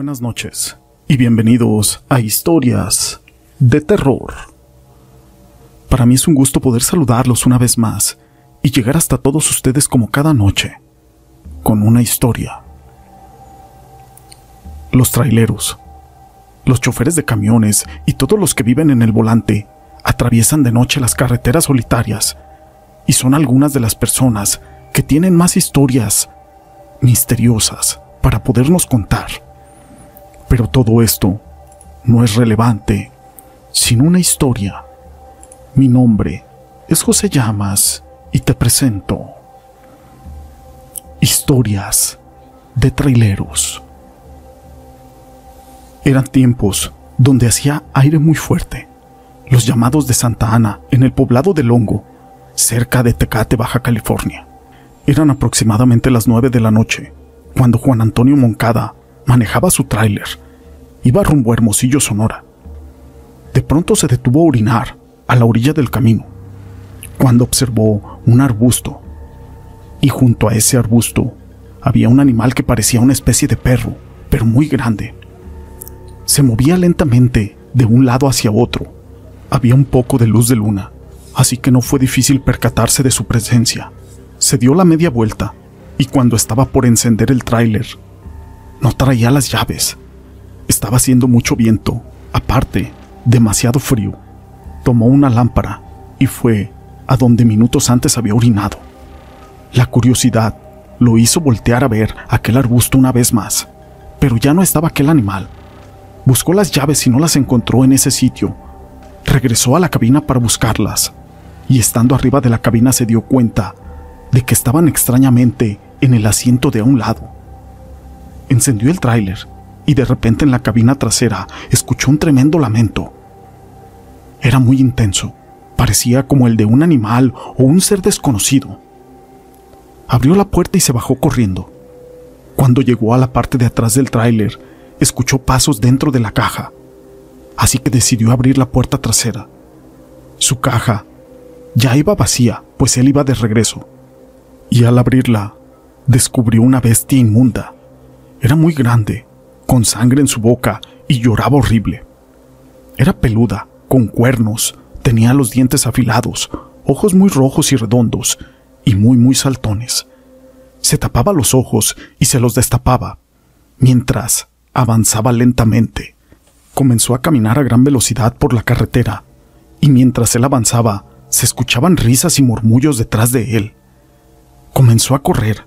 Buenas noches y bienvenidos a Historias de Terror. Para mí es un gusto poder saludarlos una vez más y llegar hasta todos ustedes como cada noche, con una historia. Los traileros, los choferes de camiones y todos los que viven en el volante atraviesan de noche las carreteras solitarias y son algunas de las personas que tienen más historias misteriosas para podernos contar. Pero todo esto no es relevante sin una historia. Mi nombre es José Llamas y te presento historias de traileros. Eran tiempos donde hacía aire muy fuerte. Los llamados de Santa Ana en el poblado de Longo, cerca de Tecate, Baja California. Eran aproximadamente las nueve de la noche cuando Juan Antonio Moncada manejaba su tráiler. Iba rumbo a Hermosillo, Sonora. De pronto se detuvo a orinar a la orilla del camino, cuando observó un arbusto. Y junto a ese arbusto había un animal que parecía una especie de perro, pero muy grande. Se movía lentamente de un lado hacia otro. Había un poco de luz de luna, así que no fue difícil percatarse de su presencia. Se dio la media vuelta y cuando estaba por encender el tráiler, no traía las llaves. Estaba haciendo mucho viento, aparte, demasiado frío. Tomó una lámpara y fue a donde minutos antes había orinado. La curiosidad lo hizo voltear a ver aquel arbusto una vez más, pero ya no estaba aquel animal. Buscó las llaves y no las encontró en ese sitio. Regresó a la cabina para buscarlas, y estando arriba de la cabina se dio cuenta de que estaban extrañamente en el asiento de a un lado. Encendió el tráiler y de repente en la cabina trasera escuchó un tremendo lamento. Era muy intenso, parecía como el de un animal o un ser desconocido. Abrió la puerta y se bajó corriendo. Cuando llegó a la parte de atrás del tráiler, escuchó pasos dentro de la caja, así que decidió abrir la puerta trasera. Su caja ya iba vacía, pues él iba de regreso, y al abrirla descubrió una bestia inmunda. Era muy grande, con sangre en su boca y lloraba horrible. Era peluda, con cuernos, tenía los dientes afilados, ojos muy rojos y redondos, y muy muy saltones. Se tapaba los ojos y se los destapaba, mientras avanzaba lentamente. Comenzó a caminar a gran velocidad por la carretera, y mientras él avanzaba, se escuchaban risas y murmullos detrás de él. Comenzó a correr,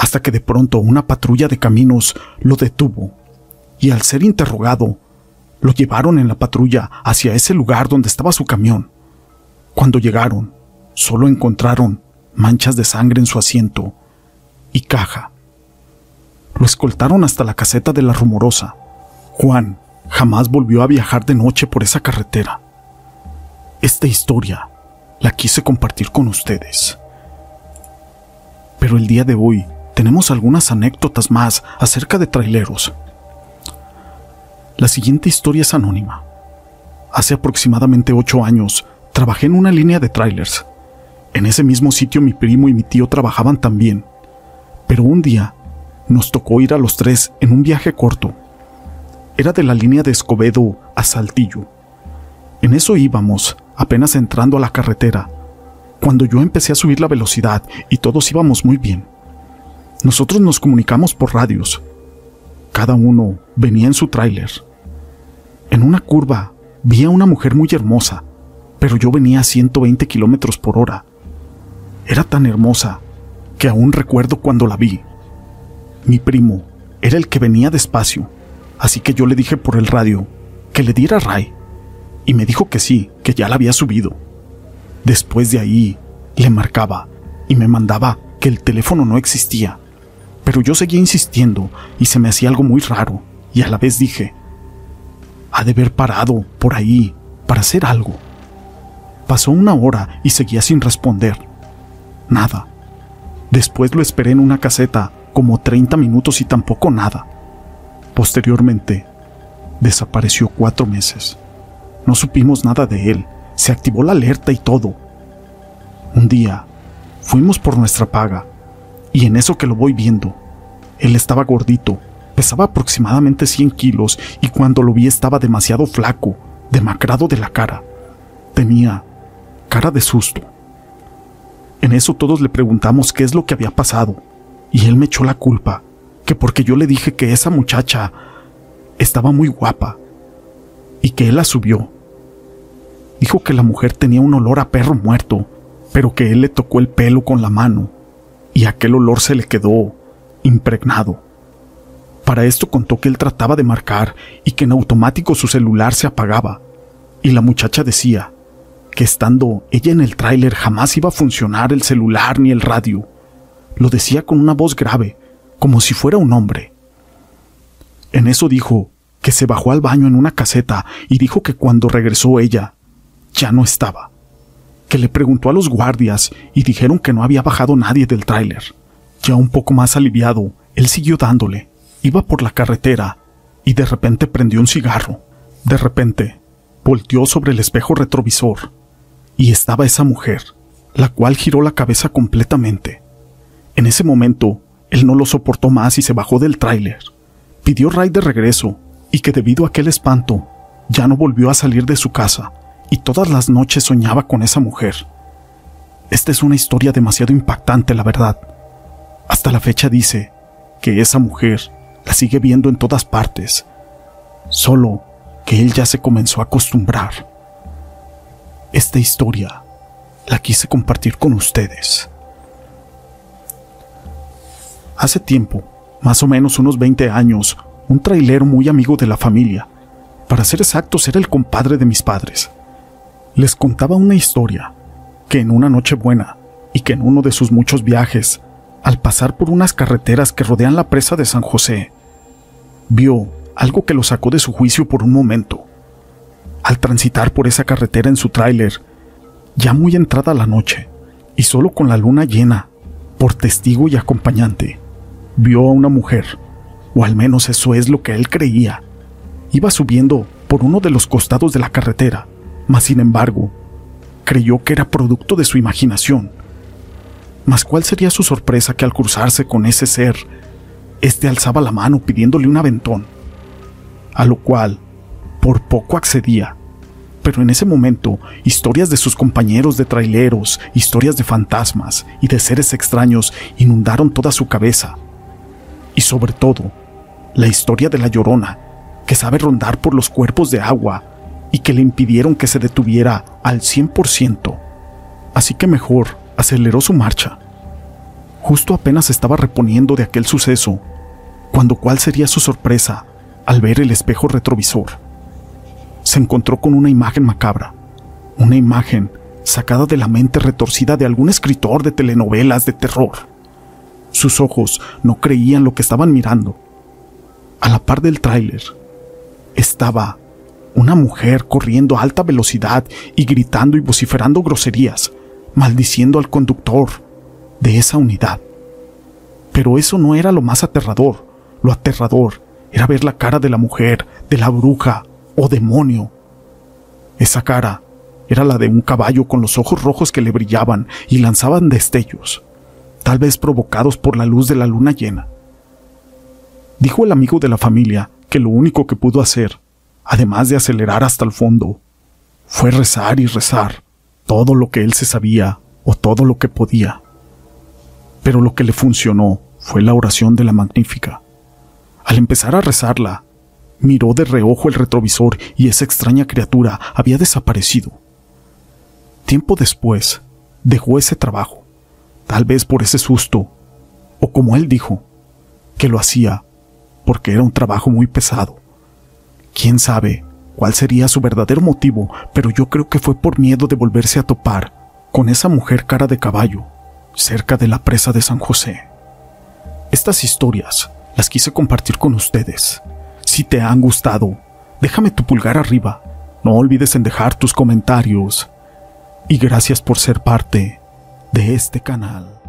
hasta que de pronto una patrulla de caminos lo detuvo y al ser interrogado, lo llevaron en la patrulla hacia ese lugar donde estaba su camión. Cuando llegaron, solo encontraron manchas de sangre en su asiento y caja. Lo escoltaron hasta la caseta de la rumorosa. Juan jamás volvió a viajar de noche por esa carretera. Esta historia la quise compartir con ustedes. Pero el día de hoy tenemos algunas anécdotas más acerca de traileros. La siguiente historia es anónima. Hace aproximadamente ocho años trabajé en una línea de trailers. En ese mismo sitio mi primo y mi tío trabajaban también. Pero un día nos tocó ir a los tres en un viaje corto. Era de la línea de Escobedo a Saltillo. En eso íbamos, apenas entrando a la carretera, cuando yo empecé a subir la velocidad y todos íbamos muy bien. Nosotros nos comunicamos por radios. Cada uno venía en su tráiler. En una curva vi a una mujer muy hermosa, pero yo venía a 120 kilómetros por hora. Era tan hermosa que aún recuerdo cuando la vi. Mi primo era el que venía despacio, así que yo le dije por el radio que le diera ray, y me dijo que sí, que ya la había subido. Después de ahí, le marcaba y me mandaba que el teléfono no existía pero yo seguía insistiendo y se me hacía algo muy raro, y a la vez dije, ha de haber parado por ahí para hacer algo. Pasó una hora y seguía sin responder. Nada. Después lo esperé en una caseta como 30 minutos y tampoco nada. Posteriormente, desapareció cuatro meses. No supimos nada de él. Se activó la alerta y todo. Un día, fuimos por nuestra paga y en eso que lo voy viendo, él estaba gordito, Pesaba aproximadamente 100 kilos y cuando lo vi estaba demasiado flaco, demacrado de la cara. Tenía cara de susto. En eso todos le preguntamos qué es lo que había pasado y él me echó la culpa, que porque yo le dije que esa muchacha estaba muy guapa y que él la subió. Dijo que la mujer tenía un olor a perro muerto, pero que él le tocó el pelo con la mano y aquel olor se le quedó impregnado. Para esto contó que él trataba de marcar y que en automático su celular se apagaba, y la muchacha decía que estando ella en el tráiler jamás iba a funcionar el celular ni el radio. Lo decía con una voz grave, como si fuera un hombre. En eso dijo que se bajó al baño en una caseta y dijo que cuando regresó ella ya no estaba, que le preguntó a los guardias y dijeron que no había bajado nadie del tráiler. Ya un poco más aliviado, él siguió dándole. Iba por la carretera y de repente prendió un cigarro. De repente, volteó sobre el espejo retrovisor y estaba esa mujer, la cual giró la cabeza completamente. En ese momento, él no lo soportó más y se bajó del tráiler. Pidió Ray de regreso y que debido a aquel espanto, ya no volvió a salir de su casa y todas las noches soñaba con esa mujer. Esta es una historia demasiado impactante, la verdad. Hasta la fecha dice que esa mujer la sigue viendo en todas partes, solo que él ya se comenzó a acostumbrar. Esta historia la quise compartir con ustedes. Hace tiempo, más o menos unos 20 años, un trailero muy amigo de la familia, para ser exactos era el compadre de mis padres, les contaba una historia que en una noche buena y que en uno de sus muchos viajes, al pasar por unas carreteras que rodean la presa de San José, vio algo que lo sacó de su juicio por un momento. Al transitar por esa carretera en su tráiler, ya muy entrada la noche, y solo con la luna llena, por testigo y acompañante, vio a una mujer, o al menos eso es lo que él creía. Iba subiendo por uno de los costados de la carretera, mas sin embargo, creyó que era producto de su imaginación. Mas cuál sería su sorpresa que al cruzarse con ese ser, éste alzaba la mano pidiéndole un aventón, a lo cual por poco accedía. Pero en ese momento, historias de sus compañeros de traileros, historias de fantasmas y de seres extraños inundaron toda su cabeza. Y sobre todo, la historia de la llorona, que sabe rondar por los cuerpos de agua y que le impidieron que se detuviera al 100%. Así que mejor aceleró su marcha. Justo apenas estaba reponiendo de aquel suceso, cuando cuál sería su sorpresa al ver el espejo retrovisor. Se encontró con una imagen macabra, una imagen sacada de la mente retorcida de algún escritor de telenovelas de terror. Sus ojos no creían lo que estaban mirando. A la par del tráiler estaba una mujer corriendo a alta velocidad y gritando y vociferando groserías, maldiciendo al conductor de esa unidad. Pero eso no era lo más aterrador. Lo aterrador era ver la cara de la mujer, de la bruja o demonio. Esa cara era la de un caballo con los ojos rojos que le brillaban y lanzaban destellos, tal vez provocados por la luz de la luna llena. Dijo el amigo de la familia que lo único que pudo hacer además de acelerar hasta el fondo, fue rezar y rezar todo lo que él se sabía o todo lo que podía. Pero lo que le funcionó fue la oración de la magnífica. Al empezar a rezarla, miró de reojo el retrovisor y esa extraña criatura había desaparecido. Tiempo después, dejó ese trabajo, tal vez por ese susto, o como él dijo, que lo hacía porque era un trabajo muy pesado. Quién sabe cuál sería su verdadero motivo, pero yo creo que fue por miedo de volverse a topar con esa mujer cara de caballo cerca de la presa de San José. Estas historias las quise compartir con ustedes. Si te han gustado, déjame tu pulgar arriba. No olvides en dejar tus comentarios. Y gracias por ser parte de este canal.